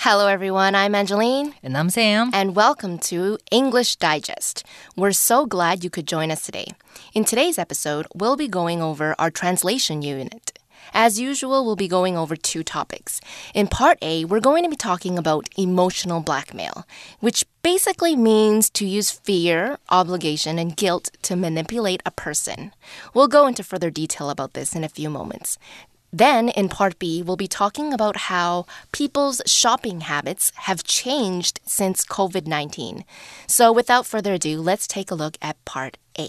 Hello, everyone. I'm Angeline. And I'm Sam. And welcome to English Digest. We're so glad you could join us today. In today's episode, we'll be going over our translation unit. As usual, we'll be going over two topics. In part A, we're going to be talking about emotional blackmail, which basically means to use fear, obligation, and guilt to manipulate a person. We'll go into further detail about this in a few moments. Then, in part B, we'll be talking about how people's shopping habits have changed since COVID 19. So, without further ado, let's take a look at part A.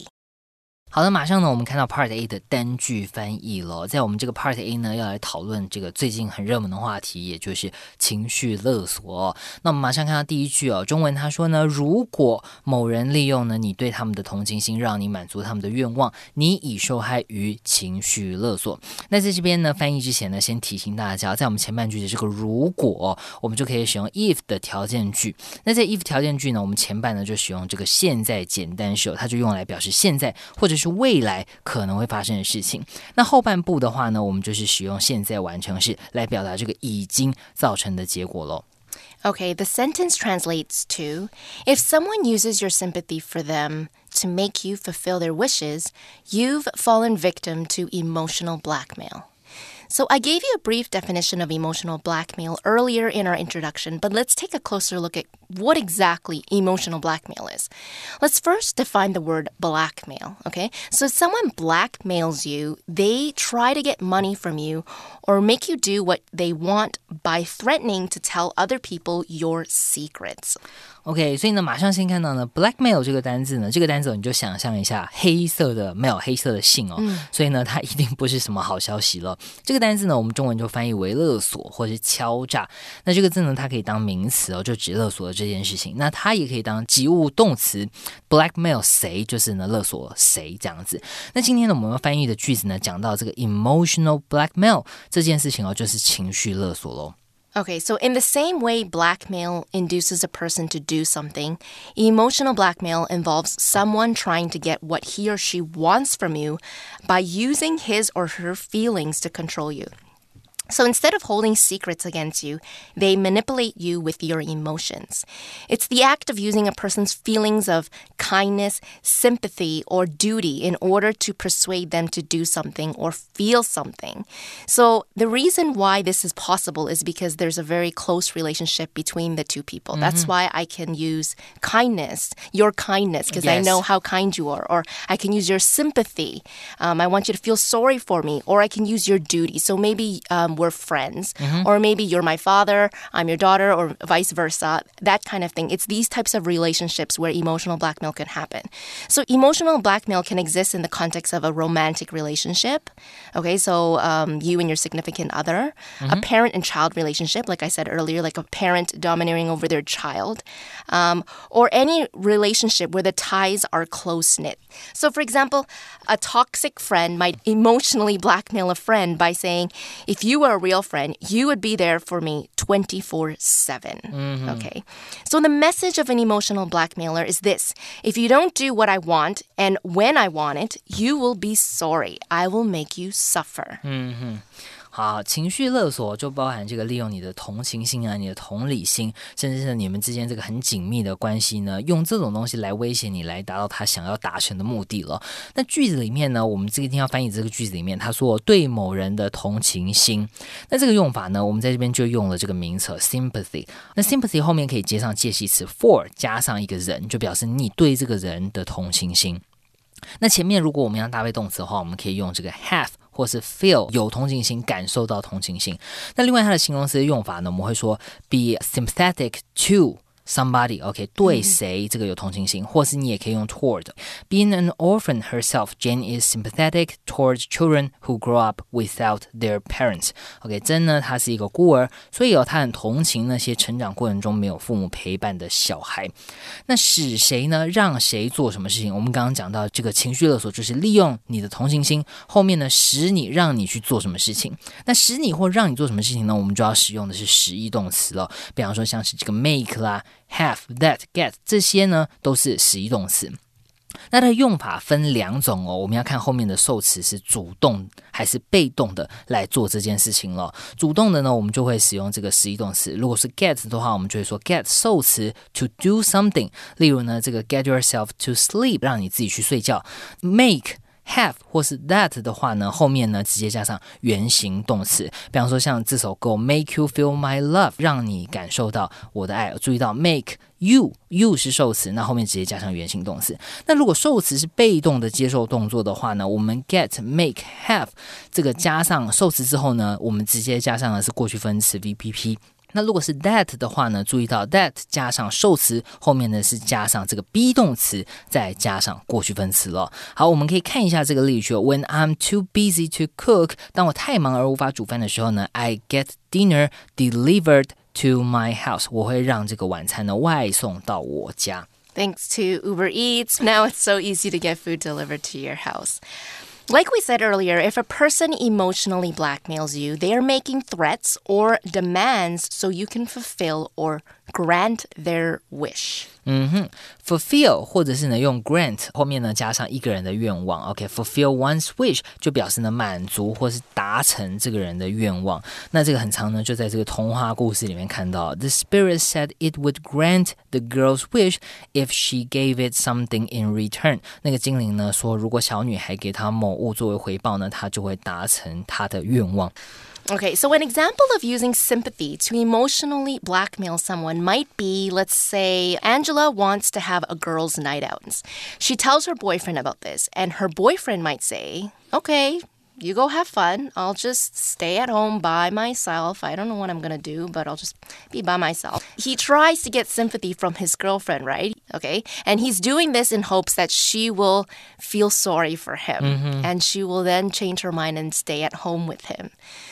好的，马上呢，我们看到 Part A 的单句翻译了。在我们这个 Part A 呢，要来讨论这个最近很热门的话题，也就是情绪勒索。那我们马上看到第一句哦，中文他说呢，如果某人利用呢你对他们的同情心，让你满足他们的愿望，你已受害于情绪勒索。那在这边呢，翻译之前呢，先提醒大家，在我们前半句的这个如果，我们就可以使用 if 的条件句。那在 if 条件句呢，我们前半呢就使用这个现在简单时，它就用来表示现在或者。是未来可能会发生的事情。那后半部的话呢，我们就是使用现在完成式来表达这个已经造成的结果喽。Okay, the sentence translates to If someone uses your sympathy for them to make you fulfill their wishes, you've fallen victim to emotional blackmail. So, I gave you a brief definition of emotional blackmail earlier in our introduction, but let's take a closer look at what exactly emotional blackmail is. Let's first define the word blackmail, okay? So, if someone blackmails you, they try to get money from you or make you do what they want by threatening to tell other people your secrets. OK，所以呢，马上先看到呢，blackmail 这个单字呢，这个单词你就想象一下黑色的 mail，黑色的信哦，嗯、所以呢，它一定不是什么好消息了。这个单字呢，我们中文就翻译为勒索或是敲诈。那这个字呢，它可以当名词哦，就指勒索的这件事情。那它也可以当及物动词，blackmail 谁就是呢勒索谁这样子。那今天呢，我们要翻译的句子呢，讲到这个 emotional blackmail 这件事情哦，就是情绪勒索喽。Okay, so in the same way blackmail induces a person to do something, emotional blackmail involves someone trying to get what he or she wants from you by using his or her feelings to control you. So instead of holding secrets against you, they manipulate you with your emotions. It's the act of using a person's feelings of kindness, sympathy, or duty in order to persuade them to do something or feel something. So the reason why this is possible is because there's a very close relationship between the two people. Mm-hmm. That's why I can use kindness, your kindness, because yes. I know how kind you are, or I can use your sympathy. Um, I want you to feel sorry for me, or I can use your duty. So maybe um, we're friends, mm-hmm. or maybe you're my father, I'm your daughter, or vice versa, that kind of thing. It's these types of relationships where emotional blackmail can happen. So, emotional blackmail can exist in the context of a romantic relationship. Okay, so um, you and your significant other, mm-hmm. a parent and child relationship, like I said earlier, like a parent domineering over their child, um, or any relationship where the ties are close knit. So, for example, a toxic friend might emotionally blackmail a friend by saying, if you were a real friend, you would be there for me 24 7. Mm-hmm. Okay. So the message of an emotional blackmailer is this if you don't do what I want and when I want it, you will be sorry. I will make you suffer. Mm-hmm. 好，情绪勒索就包含这个利用你的同情心啊，你的同理心，甚至是你们之间这个很紧密的关系呢，用这种东西来威胁你，来达到他想要达成的目的了。那句子里面呢，我们这个地方翻译这个句子里面，他说对某人的同情心，那这个用法呢，我们在这边就用了这个名词 sympathy。那 sympathy 后面可以接上介系词 for，加上一个人，就表示你对这个人的同情心。那前面如果我们要搭配动词的话，我们可以用这个 have。或是 feel 有同情心，感受到同情心。那另外它的形容词的用法呢？我们会说 be sympathetic to。Somebody OK 对谁这个有同情心，或是你也可以用 toward。Being an orphan herself, Jane is sympathetic towards children who grow up without their parents. OK，真呢，她是一个孤儿，所以哦，她很同情那些成长过程中没有父母陪伴的小孩。那使谁呢？让谁做什么事情？我们刚刚讲到这个情绪勒索，就是利用你的同情心，后面呢使你让你去做什么事情。那使你或让你做什么事情呢？我们就要使用的是实义动词了。比方说像是这个 make 啦。Have that get 这些呢都是实义动词。那它的用法分两种哦，我们要看后面的受词是主动还是被动的来做这件事情了。主动的呢，我们就会使用这个实义动词。如果是 get 的话，我们就会说 get 受词 to do something。例如呢，这个 get yourself to sleep，让你自己去睡觉。make have 或是 that 的话呢，后面呢直接加上原形动词。比方说像这首歌 Make you feel my love，让你感受到我的爱。注意到 make you you 是受词，那后面直接加上原形动词。那如果受词是被动的接受动作的话呢，我们 get make have 这个加上受词之后呢，我们直接加上的是过去分词 VPP。那如果是 that 的话呢？注意到 that 加上受词后面呢是加上这个 be 动词，再加上过去分词了。好，我们可以看一下这个例句：When I'm too busy to cook，当我太忙而无法煮饭的时候呢，I get dinner delivered to my house。我会让这个晚餐呢外送到我家。Thanks to Uber Eats, now it's so easy to get food delivered to your house. Like we said earlier, if a person emotionally blackmails you, they are making threats or demands so you can fulfill or grant their wish. 嗯哼，fulfill 或者是呢用 grant 后面呢加上一个人的愿望，OK，fulfill one's wish 就表示呢满足或是达成这个人的愿望。那这个很长呢，就在这个童话故事里面看到，The spirit said it would grant the girl's wish if she gave it something in return。那个精灵呢说，如果小女孩给她某物作为回报呢，她就会达成她的愿望。Okay, so an example of using sympathy to emotionally blackmail someone might be let's say Angela wants to have a girls' night out. She tells her boyfriend about this, and her boyfriend might say, Okay, you go have fun. I'll just stay at home by myself. I don't know what I'm gonna do, but I'll just be by myself. He tries to get sympathy from his girlfriend, right? Okay. And he's doing this in hopes that she will feel sorry for him mm-hmm. and she will then change her mind and stay at home with him.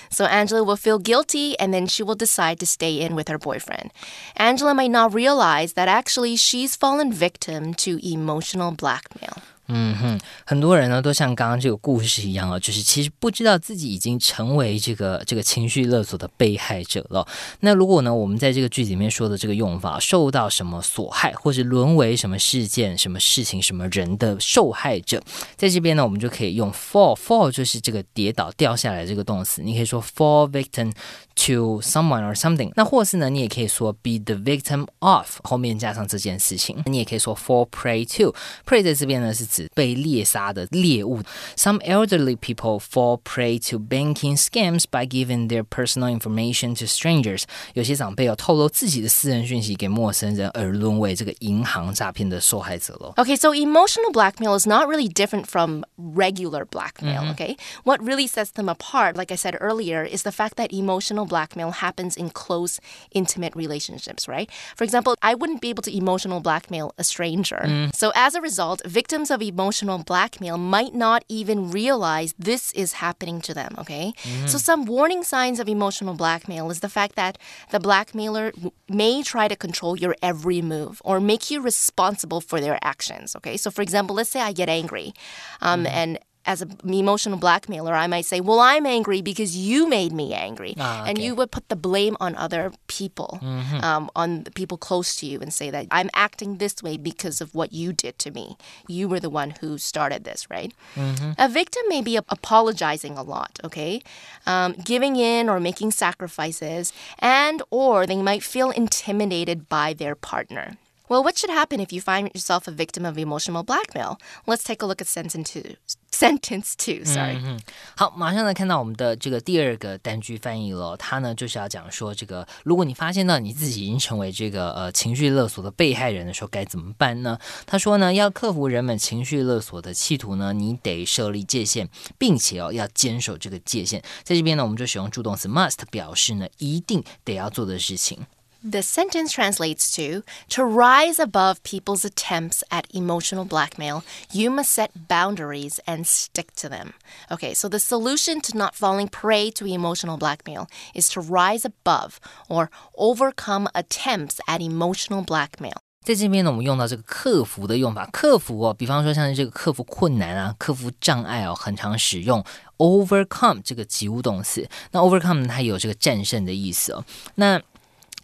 So Angela will feel guilty and then she will decide to stay in with her boyfriend. Angela might not realize that actually she's fallen victim to emotional blackmail. 嗯哼，很多人呢都像刚刚这个故事一样啊，就是其实不知道自己已经成为这个这个情绪勒索的被害者了。那如果呢，我们在这个句子里面说的这个用法，受到什么所害，或者沦为什么事件、什么事情、什么人的受害者，在这边呢，我们就可以用 fall，fall 就是这个跌倒、掉下来这个动词，你可以说 fall victim。to someone or something，那或是呢，你也可以说 be the victim of，后面加上这件事情。你也可以说 fall prey to。prey 在这边呢是指被猎杀的猎物。Some elderly people fall prey to banking scams by giving their personal information to strangers。有些长辈有透露自己的私人讯息给陌生人，而沦为这个银行诈骗的受害者了。Okay, so emotional blackmail is not really different from regular blackmail. Mm -hmm. Okay, what really sets them apart, like I said earlier, is the fact that emotional emotional blackmail happens in close, intimate relationships, right? For example, I wouldn't be able to emotional blackmail a stranger. Mm. So as a result, victims of emotional blackmail might not even realize this is happening to them, okay? Mm. So some warning signs of emotional blackmail is the fact that the blackmailer may try to control your every move or make you responsible for their actions, okay? So for example, let's say I get angry um, mm. and as an emotional blackmailer, I might say, Well, I'm angry because you made me angry. Ah, okay. And you would put the blame on other people, mm-hmm. um, on the people close to you, and say that I'm acting this way because of what you did to me. You were the one who started this, right? Mm-hmm. A victim may be apologizing a lot, okay? Um, giving in or making sacrifices, and or they might feel intimidated by their partner. Well, what should happen if you find yourself a victim of emotional blackmail? Let's take a look at sentence two. Sentence two, sorry. 嗯、好，马上呢看到我们的这个第二个单句翻译了。它呢就是要讲说，这个如果你发现到你自己已经成为这个呃情绪勒索的被害人的时候，该怎么办呢？他说呢，要克服人们情绪勒索的企图呢，你得设立界限，并且哦要坚守这个界限。在这边呢，我们就使用助动词 must 表示呢一定得要做的事情。the sentence translates to To rise above people's attempts at emotional blackmail, you must set boundaries and stick to them. Okay, so the solution to not falling prey to emotional blackmail is to rise above or overcome attempts at emotional blackmail. 在这边呢，我们用到这个克服的用法，克服哦，比方说像是这个克服困难啊，克服障碍哦，很常使用 overcome 这个及物动词。那 overcome 它有这个战胜的意思哦。那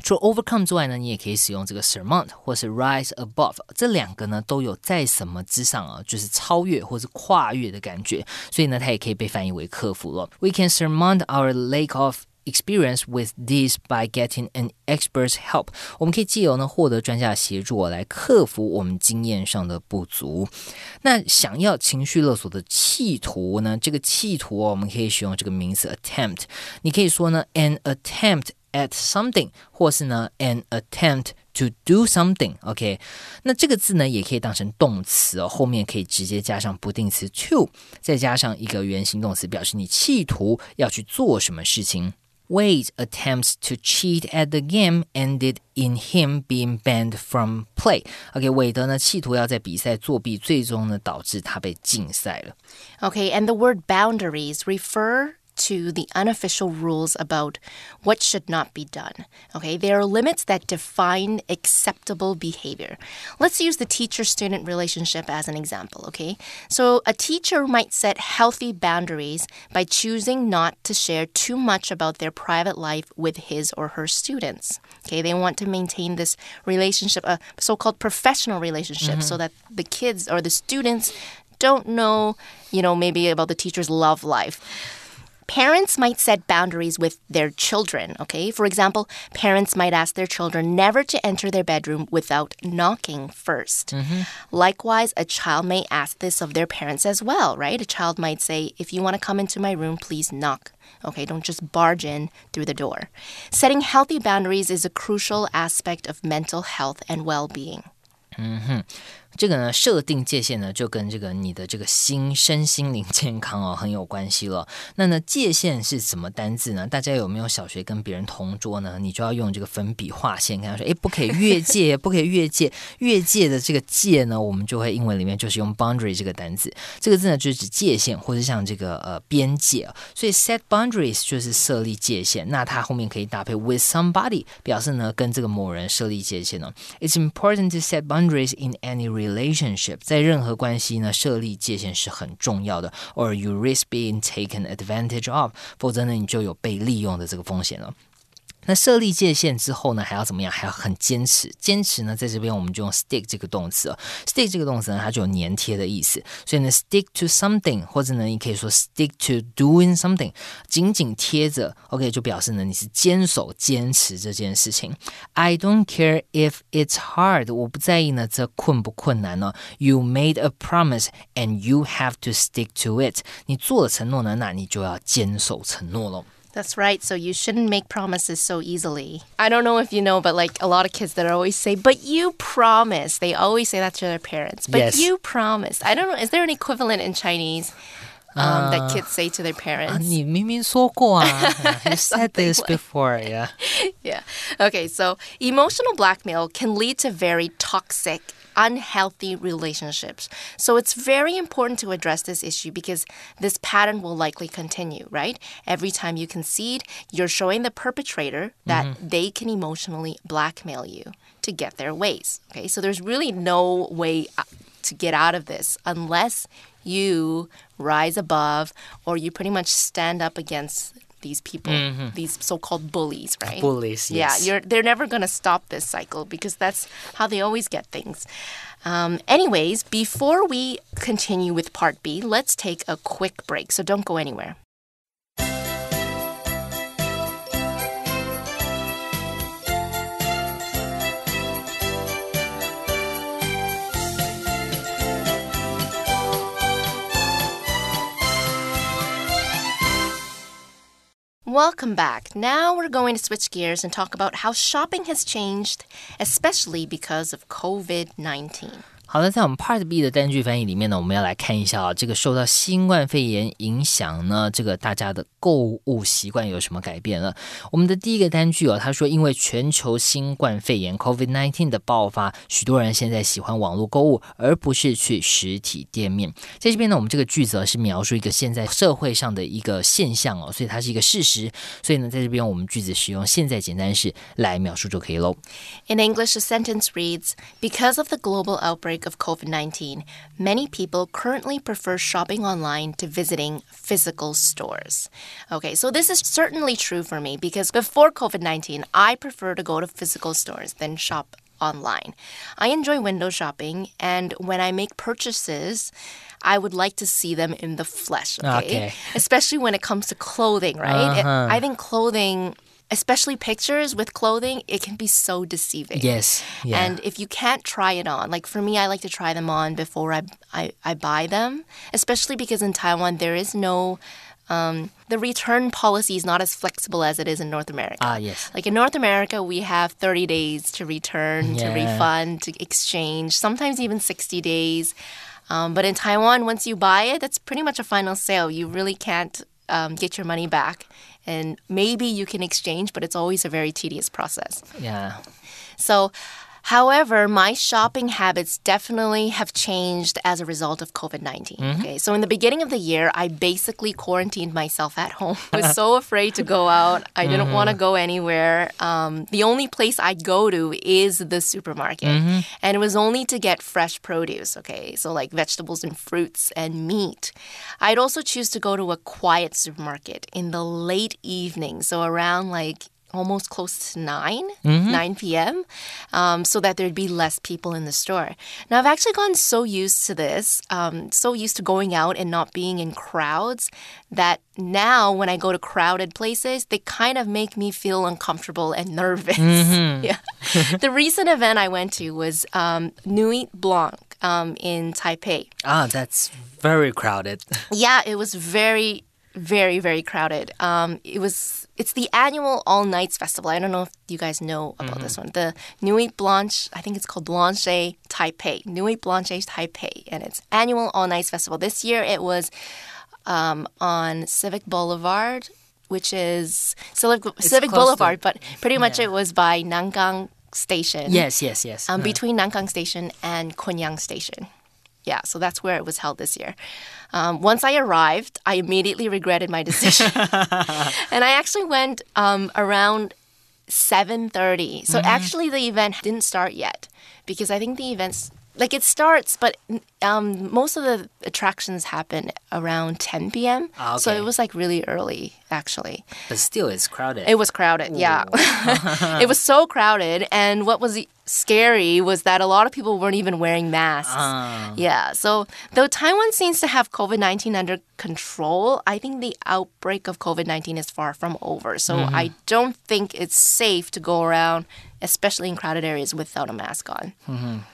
除了 overcome 之外呢，你也可以使用这个 surmount 或是 rise above，这两个呢都有在什么之上啊，就是超越或是跨越的感觉，所以呢，它也可以被翻译为克服了。We can surmount our lack of experience with this by getting an expert's help。我们可以借由呢获得专家协助，来克服我们经验上的不足。那想要情绪勒索的企图呢？这个企图，我们可以使用这个名词 attempt。你可以说呢，an attempt。at something，或是呢 an attempt to do something。OK，那这个字呢也可以当成动词哦，后面可以直接加上不定词 to，再加上一个原形动词，表示你企图要去做什么事情。Wade's attempts to cheat at the game ended in him being banned from play. OK，韦德呢企图要在比赛作弊，最终呢导致他被禁赛了。Okay, and the word boundaries refer to the unofficial rules about what should not be done. Okay, there are limits that define acceptable behavior. Let's use the teacher student relationship as an example. Okay, so a teacher might set healthy boundaries by choosing not to share too much about their private life with his or her students. Okay, they want to maintain this relationship, a so called professional relationship, mm -hmm. so that the kids or the students don't know, you know, maybe about the teacher's love life. Parents might set boundaries with their children, okay? For example, parents might ask their children never to enter their bedroom without knocking 1st mm-hmm. Likewise, a child may ask this of their parents as well, right? A child might say, if you want to come into my room, please knock. Okay, don't just barge in through the door. Setting healthy boundaries is a crucial aspect of mental health and well being. Mm-hmm. 这个呢，设定界限呢，就跟这个你的这个心身心灵健康哦很有关系了。那呢，界限是什么单字呢？大家有没有小学跟别人同桌呢？你就要用这个粉笔画线，跟他说，哎，不可以越界，不可以越界。越界的这个界呢，我们就会英文里面就是用 boundary 这个单字。这个字呢，就是指界限，或者像这个呃边界。所以 set boundaries 就是设立界限。那它后面可以搭配 with somebody，表示呢跟这个某人设立界限呢。It's important to set boundaries in any relationship 在任何关系呢设立界限是很重要的，or you risk being taken advantage of，否则呢你就有被利用的这个风险了。那设立界限之后呢，还要怎么样？还要很坚持。坚持呢，在这边我们就用 stick 这个动词哦。stick 这个动词呢，它就有粘贴的意思。所以呢，stick to something，或者呢，你可以说 stick to doing something，紧紧贴着。OK，就表示呢，你是坚守、坚持这件事情。I don't care if it's hard，我不在意呢，这困不困难呢？You made a promise and you have to stick to it。你做了承诺呢，那你就要坚守承诺喽。That's right. So you shouldn't make promises so easily. I don't know if you know, but like a lot of kids that always say, but you promise. They always say that to their parents. But yes. you promise. I don't know. Is there an equivalent in Chinese? Um, that uh, kids say to their parents. 아니, 미민 You said this like. before, yeah. yeah. Okay, so emotional blackmail can lead to very toxic unhealthy relationships. So it's very important to address this issue because this pattern will likely continue, right? Every time you concede, you're showing the perpetrator that mm-hmm. they can emotionally blackmail you to get their ways. Okay, so there's really no way uh, to get out of this unless you rise above or you pretty much stand up against these people, mm-hmm. these so-called bullies, right? Bullies, yes. Yeah, you're they're never going to stop this cycle because that's how they always get things. Um, anyways, before we continue with part B, let's take a quick break. So don't go anywhere. Welcome back. Now we're going to switch gears and talk about how shopping has changed, especially because of COVID 19. 好的，在我们 Part B 的单句翻译里面呢，我们要来看一下啊，这个受到新冠肺炎影响呢，这个大家的购物习惯有什么改变了？我们的第一个单句哦，他说，因为全球新冠肺炎 COVID-19 的爆发，许多人现在喜欢网络购物，而不是去实体店面。在这边呢，我们这个句子是描述一个现在社会上的一个现象哦，所以它是一个事实。所以呢，在这边我们句子使用现在简单式来描述就可以喽。In English, the sentence reads: Because of the global outbreak Outbreak of COVID 19, many people currently prefer shopping online to visiting physical stores. Okay, so this is certainly true for me because before COVID 19, I prefer to go to physical stores than shop online. I enjoy window shopping, and when I make purchases, I would like to see them in the flesh, okay? Okay. Especially when it comes to clothing, right? Uh-huh. I think clothing, especially pictures with clothing, it can be so deceiving. Yes. Yeah. And if you can't try it on, like for me, I like to try them on before I, I, I buy them, especially because in Taiwan, there is no, um, the return policy is not as flexible as it is in North America. ah, yes. Like in North America, we have 30 days to return, to refund, to exchange, sometimes even 60 days. Um, but in Taiwan, once you buy it, that's pretty much a final sale. You really can't um, get your money back. And maybe you can exchange, but it's always a very tedious process. Yeah. So, however, my shopping habits definitely have changed as a result of COVID 19. Mm-hmm. Okay. So, in the beginning of the year, I basically quarantined myself at home. I was so afraid to go out. I didn't mm-hmm. want to go anywhere. Um, the only place I'd go to is the supermarket. Mm-hmm. And it was only to get fresh produce. Okay. So, like vegetables and fruits and meat. I'd also choose to go to a quiet supermarket in the late evening. So, around like almost close to 9 9 p.m um, so that there'd be less people in the store. Now i've actually gotten so used to this um, so used to going out and not being in crowds that now when i go to crowded places they kind of make me feel uncomfortable and nervous. Yeah. The recent event i went to was um, nuit blanc um, in taipei. Ah, that's very crowded. yeah, it was very, very, very crowded. Um, it was. It's the annual All Nights Festival. I don't know if you guys know about this one. The Nuit Blanche. I think it's called Blanche Taipei. Nuit Blanche Taipei, and it's annual All Nights Festival. This year it was um, on Civic Boulevard, which is Civic, Civic close to- Boulevard, but pretty much it was by Nangang Station. yes, yes, yes. Um, Uh, between Nankang Station and Kunyang Station. Yeah, so that's where it was held this year. Um, once I arrived, I immediately regretted my decision, and I actually went um, around seven thirty. So actually, the event didn't start yet because I think the events like it starts, but um, most of the attractions happen around ten p.m. Ah, So it was like really early, actually. but still, it's crowded. It was crowded, yeah. it was so crowded, and what was scary was that a lot of people weren't even wearing masks. Ah. Yeah, so though Taiwan seems to have COVID 19 under control, I think the outbreak of COVID 19 is far from over. So I don't think it's safe to go around, especially in crowded areas, without a mask on.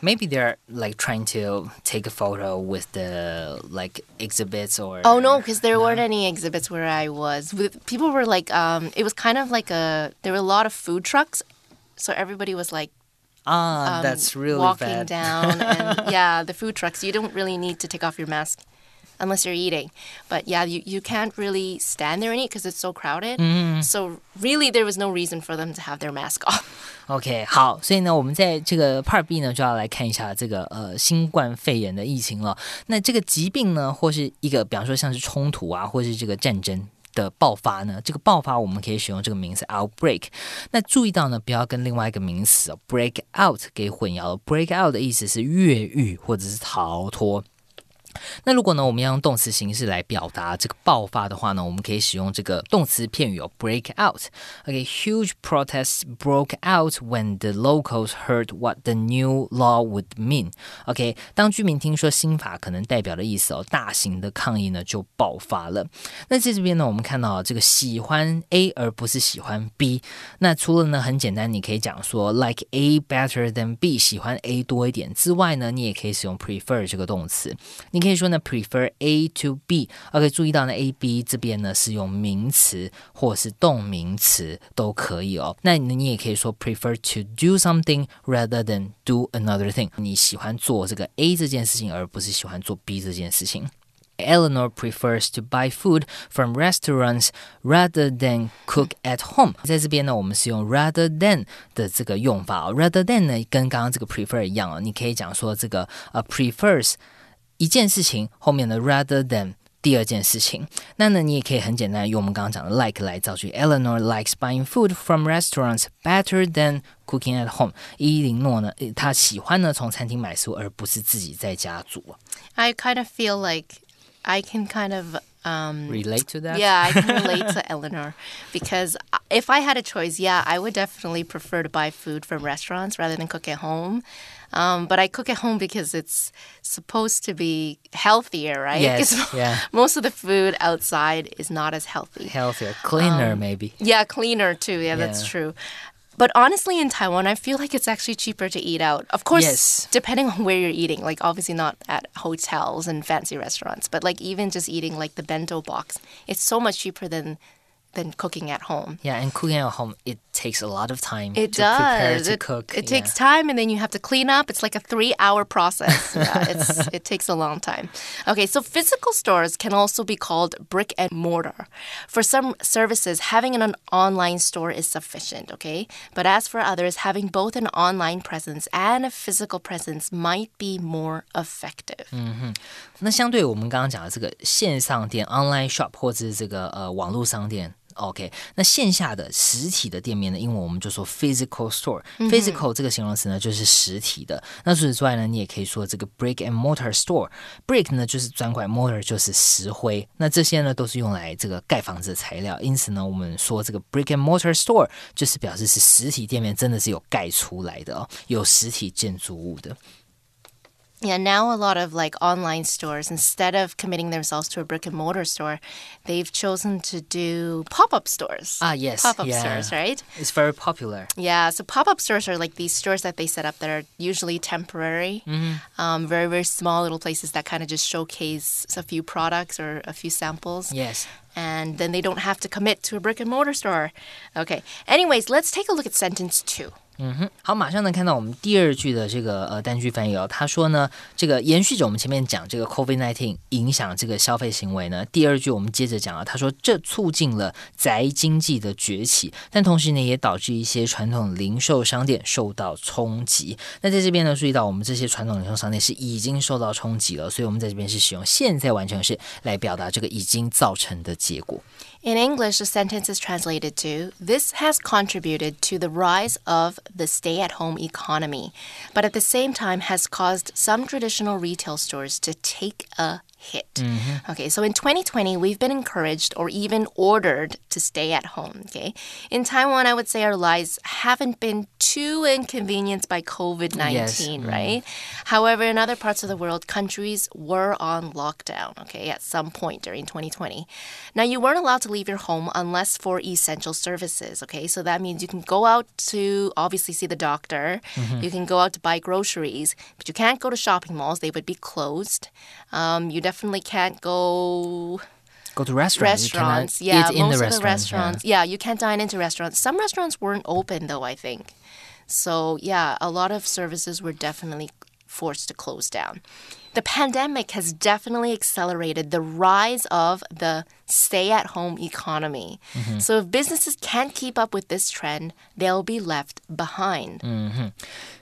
Maybe they're like trying to take a photo with the like exhibits or. Oh no, because there weren't any exhibits where I was. With- People were like, um, it was kind of like a. There were a lot of food trucks, so everybody was like Ah, um, that's really walking bad. down and yeah the food trucks you don't really need to take off your mask unless you're eating but yeah you, you can't really stand there and eat because it's so crowded Mm-hmm. so really there was no reason for them to have their mask off OK，好，所以呢，我们在这个 Part B 呢，就要来看一下这个呃新冠肺炎的疫情了。那这个疾病呢，或是一个比方说像是冲突啊，或是这个战争。的爆发呢？这个爆发我们可以使用这个名词 outbreak。那注意到呢，不要跟另外一个名词哦 break out 给混淆了。break out 的意思是越狱或者是逃脱。 那如果呢，我们要用动词形式来表达这个爆发的话呢，我们可以使用这个动词片语哦，break out。OK，huge、protests broke out when the locals heard what the new law would mean。OK，当居民听说新法可能代表的意思哦，大型的抗议呢就爆发了。那在这边呢，我们看到这个喜欢 A 而不是喜欢 B。那除了呢很简单，你可以讲说 like A better than B，喜欢 A 多一点之外呢，你也可以使用 prefer 这个动词。你可说呢，prefer A to B。OK，注意到呢，A、B 这边呢是用名词或是动名词都可以哦。那你你也可以说 prefer to do something rather than do another thing。你喜欢做这个 A 这件事情，而不是喜欢做 B 这件事情。Eleanor prefers to buy food from restaurants rather than cook at home。在这边呢，我们是用 rather than 的这个用法哦。rather than 呢，跟刚刚这个 prefer 一样哦，你可以讲说这个呃 prefers 一件事情后面的 rather than 第二件事情，那呢，你也可以很简单用我们刚刚讲的 like 来造句。Eleanor likes buying food from restaurants better than cooking at home。伊琳诺呢，她喜欢呢从餐厅买食物，而不是自己在家煮。I kind of feel like I can kind of um, relate to that. Yeah, I can relate to Eleanor because if I had a choice, yeah, I would definitely prefer to buy food from restaurants rather than cook at home. Um, but I cook at home because it's supposed to be healthier, right? Yes, yeah. Most of the food outside is not as healthy. Healthier, cleaner, um, maybe. Yeah, cleaner too. Yeah, yeah, that's true. But honestly, in Taiwan, I feel like it's actually cheaper to eat out. Of course, yes. depending on where you're eating. Like, obviously, not at hotels and fancy restaurants, but like even just eating like the bento box, it's so much cheaper than than cooking at home. Yeah, and cooking at home it takes a lot of time. It to does. Prepare to it, cook. It yeah. takes time, and then you have to clean up. It's like a three-hour process. yeah, it takes a long time. Okay, so physical stores can also be called brick and mortar. For some services, having an online store is sufficient. Okay, but as for others, having both an online presence and a physical presence might be more effective. 嗯哼，那相对我们刚刚讲的这个线上店 （online shop） 或者是这个呃网络商店。 OK，那线下的实体的店面呢？英文我们就说 physical store。physical 这个形容词呢，就是实体的。那除此之外呢，你也可以说这个 brick and mortar store。brick 呢就是砖块，mortar 就是石灰。那这些呢都是用来这个盖房子的材料。因此呢，我们说这个 brick and mortar store 就是表示是实体店面，真的是有盖出来的哦，有实体建筑物的。Yeah, now a lot of like online stores, instead of committing themselves to a brick and mortar store, they've chosen to do pop up stores. Ah, yes. Pop up yeah. stores, right? It's very popular. Yeah, so pop up stores are like these stores that they set up that are usually temporary, mm-hmm. um, very, very small little places that kind of just showcase a few products or a few samples. Yes. And then they don't have to commit to a brick and mortar store. Okay. Anyways, let's take a look at sentence two. 嗯哼，好，马上能看到我们第二句的这个呃单句翻译哦。他说呢，这个延续着我们前面讲这个 COVID-19 影响这个消费行为呢。第二句我们接着讲啊，他说这促进了宅经济的崛起，但同时呢也导致一些传统零售商店受到冲击。那在这边呢，注意到我们这些传统零售商店是已经受到冲击了，所以我们在这边是使用现在完成式来表达这个已经造成的结果。In English, the sentence is translated to This has contributed to the rise of the stay at home economy, but at the same time has caused some traditional retail stores to take a hit. Mm-hmm. Okay, so in 2020, we've been encouraged or even ordered to stay at home. Okay, in Taiwan, I would say our lives haven't been too inconvenienced by COVID 19, yes. Mm-hmm. right? However, in other parts of the world, countries were on lockdown, okay, at some point during 2020. Now, you weren't allowed to leave your home unless for essential services, okay? So that means you can go out to obviously see the doctor, mm-hmm. you can go out to buy groceries, but you can't go to shopping malls, they would be closed. Um, you definitely can't go go to restaurants. Restaurants, yeah, most of the restaurants. Yeah. yeah, you can't dine into restaurants. Some restaurants weren't open though, I think. So yeah, a lot of services were definitely forced to close down. The pandemic has definitely accelerated the rise of the stay at home economy. Mm-hmm. So if businesses can't keep up with this trend, they'll be left behind. 嗯哼，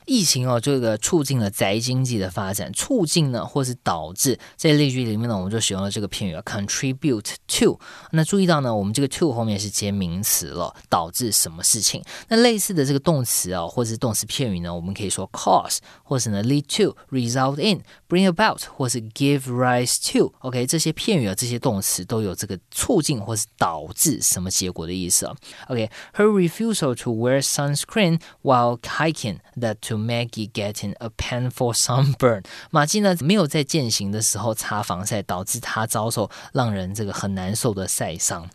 疫情哦，这个促进了宅经济的发展，促进呢，或是导致，在例句里面呢，我们就使用了这个片语 contribute to。那注意到呢，我们这个 to 后面是接名词了，导致什么事情？那类似的这个动词啊，或是动词片语呢，我们可以说 cause，或是呢 lead to，result in，bring about，或是 give rise to。OK，这些片语啊，这些动词都有这个 促进或是导致什么结果的意思啊。OK，her refusal to wear sunscreen while hiking that to Maggie getting a painful sunburn。马季呢没有在践行的时候擦防晒，导致她遭受让人这个很难受的晒伤。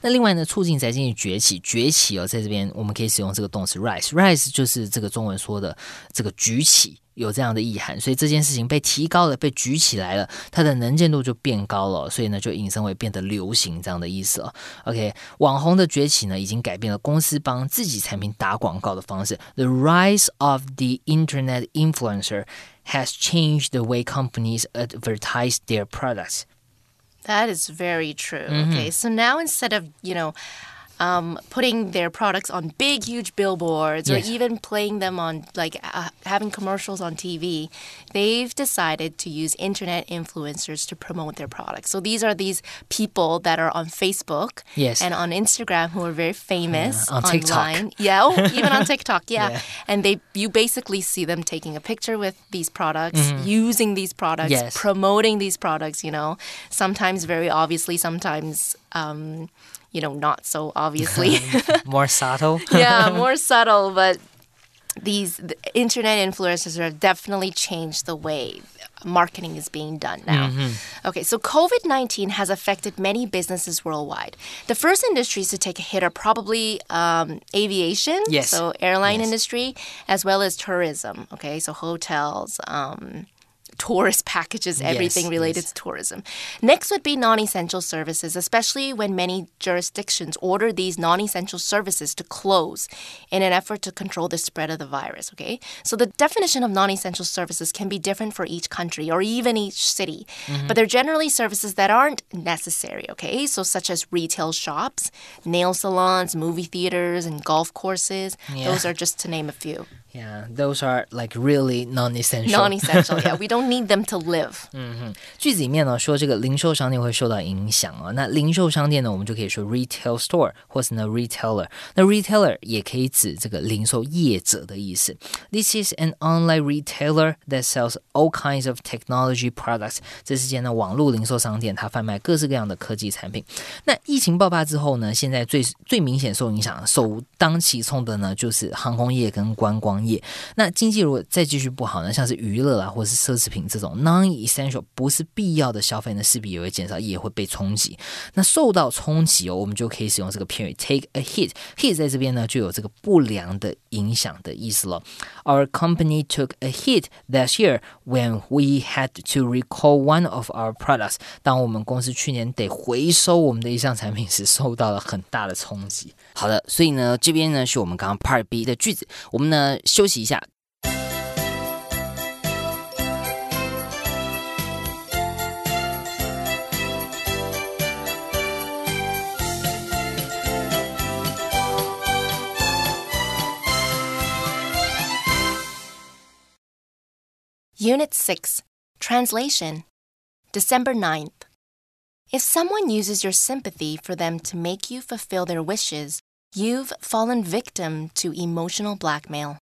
那另外呢，促进宅经济崛起，崛起哦，在这边我们可以使用这个动词 rise，rise 就是这个中文说的这个举起。有这样的意涵，所以这件事情被提高了，被举起来了，它的能见度就变高了，所以呢就引申为变得流行这样的意思了。OK，网红的崛起呢，已经改变了公司帮自己产品打广告的方式。The rise of the internet influencer has changed the way companies advertise their products. That is very true. Mm-hmm. Okay, so now instead of you know um, putting their products on big, huge billboards, or even playing them on like uh, having commercials on TV. They've decided to use internet influencers to promote their products. So these are these people that are on Facebook Yes. and on Instagram who are very famous Yeah, on TikTok. online. Yeah, oh, even on TikTok. Yeah. Yeah. and they you basically see them taking a picture with these products, using these products, Mm-hmm. Yes. promoting these products. You know, sometimes very obviously, sometimes um, you know not so obviously. More subtle. yeah, more subtle, but these the internet influencers have definitely changed the way marketing is being done now. Okay, so COVID 19 has affected many businesses worldwide. The first industries to take a hit are probably um, aviation, Yes. so airline Yes. industry, as well as tourism. Okay, so hotels. Um, Tourist packages, everything Yes, related yes. to tourism. Next would be non essential services, especially when many jurisdictions order these non essential services to close in an effort to control the spread of the virus. Okay, so the definition of non essential services can be different for each country or even each city, mm-hmm. but they're generally services that aren't necessary. Okay, so such as retail shops, nail salons, movie theaters, and golf courses. Yeah. Those are just to name a few. Yeah, those are like really non-essential. Non essential, yeah, we don't need them to live. 句子里面呢说这个零售商店会受到影响啊，那零售商店呢，我们就可以说 retail store 或是呢 retailer。那 retailer 也可以指这个零售业者的意思。This is an online retailer that sells all kinds of technology products。这是间呢网络零售商店，它贩卖各式各样的科技产品。那疫情爆发之后呢，现在最最明显受影响、首当其冲的呢，就是航空业跟观光业。那经济如果再继续不好呢，像是娱乐啊或是奢侈品 这种 non-essential 不是必要的消费呢，势必也会减少，也会被冲击。那受到冲击哦，我们就可以使用这个片语 take a hit。hit 在这边呢，就有这个不良的影响的意思了。Our company took a hit last year when we had to recall one of our products。当我们公司去年得回收我们的一项产品时，受到了很大的冲击。好的，所以呢，这边呢是我们刚刚 Part B 的句子，我们呢休息一下。Unit 6 Translation December 9th. If someone uses your sympathy for them to make you fulfill their wishes, you've fallen victim to emotional blackmail.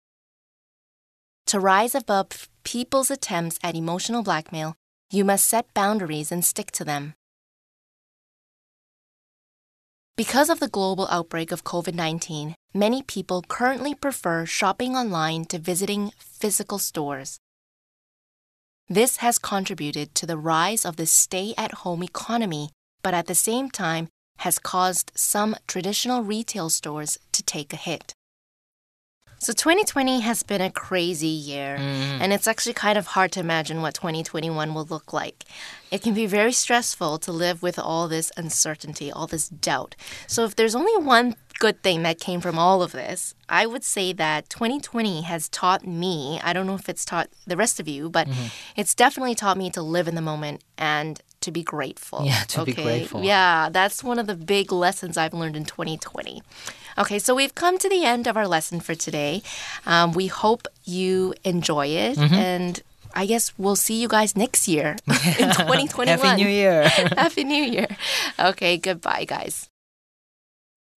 To rise above people's attempts at emotional blackmail, you must set boundaries and stick to them. Because of the global outbreak of COVID 19, many people currently prefer shopping online to visiting physical stores. This has contributed to the rise of the stay at home economy, but at the same time has caused some traditional retail stores to take a hit. So 2020 has been a crazy year, mm-hmm. and it's actually kind of hard to imagine what 2021 will look like. It can be very stressful to live with all this uncertainty, all this doubt. So if there's only one good thing that came from all of this, I would say that 2020 has taught me, I don't know if it's taught the rest of you, but it's definitely taught me to live in the moment and to be grateful. Yeah, to be grateful. Yeah, that's one of the big lessons I've learned in 2020. Okay, so we've come to the end of our lesson for today. Um, we hope you enjoy it, Mm-hmm. and I guess we'll see you guys next year in 2021. Happy New Year! Happy New Year. Okay, goodbye, guys.